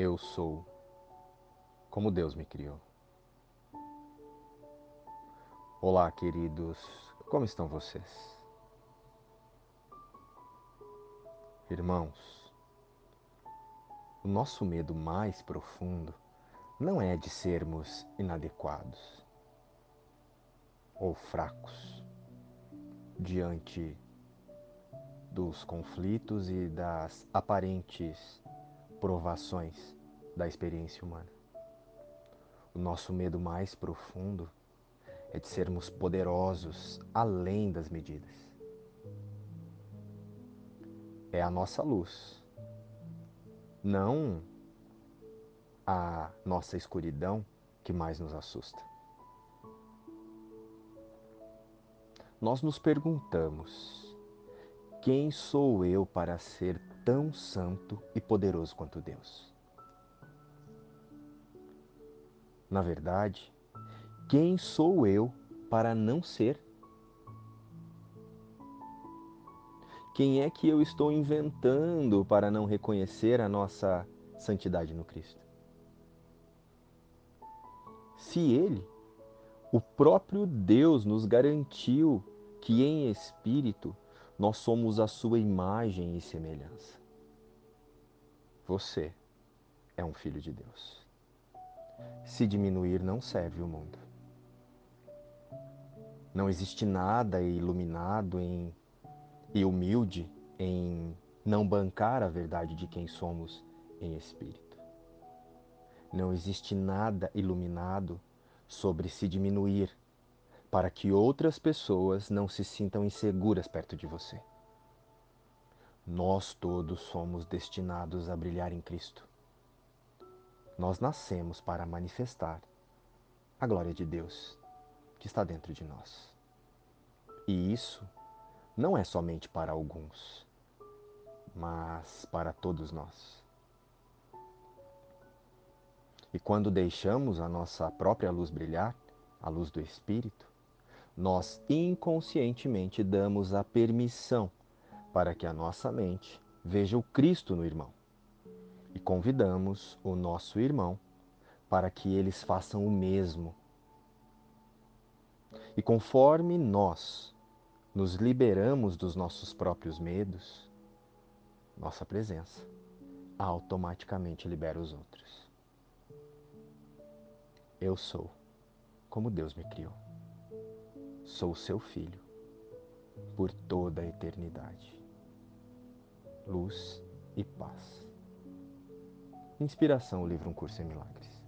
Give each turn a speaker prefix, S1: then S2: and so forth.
S1: Eu sou como Deus me criou. Olá, queridos, como estão vocês? Irmãos, o nosso medo mais profundo não é de sermos inadequados ou fracos diante dos conflitos e das aparentes provações da experiência humana. O nosso medo mais profundo é de sermos poderosos além das medidas. É a nossa luz, não a nossa escuridão que mais nos assusta. Nós nos perguntamos: quem sou eu para ser tão santo e poderoso quanto Deus? Na verdade, quem sou eu para não ser? Quem é que eu estou inventando para não reconhecer a nossa santidade no Cristo? Se Ele, o próprio Deus, nos garantiu que em espírito nós somos a Sua imagem e semelhança. Você é um filho de Deus. Se diminuir, não serve o mundo. Não existe nada iluminado em, e humilde em não bancar a verdade de quem somos em espírito. Não existe nada iluminado sobre se diminuir para que outras pessoas não se sintam inseguras perto de você. Nós todos somos destinados a brilhar em Cristo. Nós nascemos para manifestar a glória de Deus que está dentro de nós. E isso não é somente para alguns, mas para todos nós. E quando deixamos a nossa própria luz brilhar, a luz do Espírito, nós inconscientemente damos a permissão para que a nossa mente veja o Cristo no irmão. E convidamos o nosso irmão para que eles façam o mesmo e conforme nós nos liberamos dos nossos próprios medos, nossa presença automaticamente libera os outros. Eu sou como Deus me criou. Sou seu filho por toda a eternidade. Luz e paz. Inspiração, o livro Um Curso em Milagres.